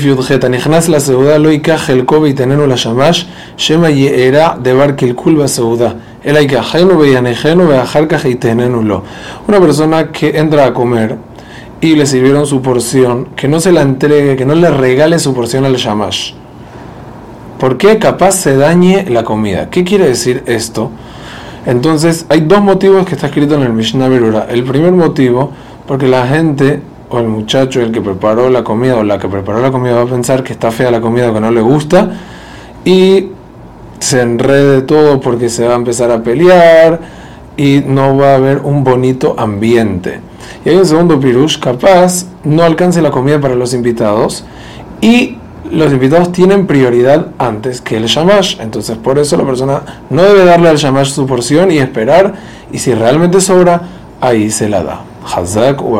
Yudhet, Anichnas la Seuda, Loika Helkove y Tenenu la Shamash, Shema Yeera de Bar Kilkul Seuda. El Aikajenu Beyanejenu Beajarka y Tenenu lo. Una persona que entra a comer y le sirvieron su porción, que no se la entregue, que no le regale su porción al Shamash. ¿Por qué capaz se dañe la comida? ¿Qué quiere decir esto? Entonces, hay dos motivos que está escrito en el Mishnah Berura. El primer motivo, porque la gente o el muchacho, el que preparó la comida o la que preparó la comida va a pensar que está fea la comida o que no le gusta y se enrede todo porque se va a empezar a pelear y no va a haber un bonito ambiente. Y hay un segundo pirush, capaz no alcance la comida para los invitados y los invitados tienen prioridad antes que el shamash. Entonces, por eso la persona no debe darle al shamash su porción y esperar. Y si realmente sobra, ahí se la da. Hazak u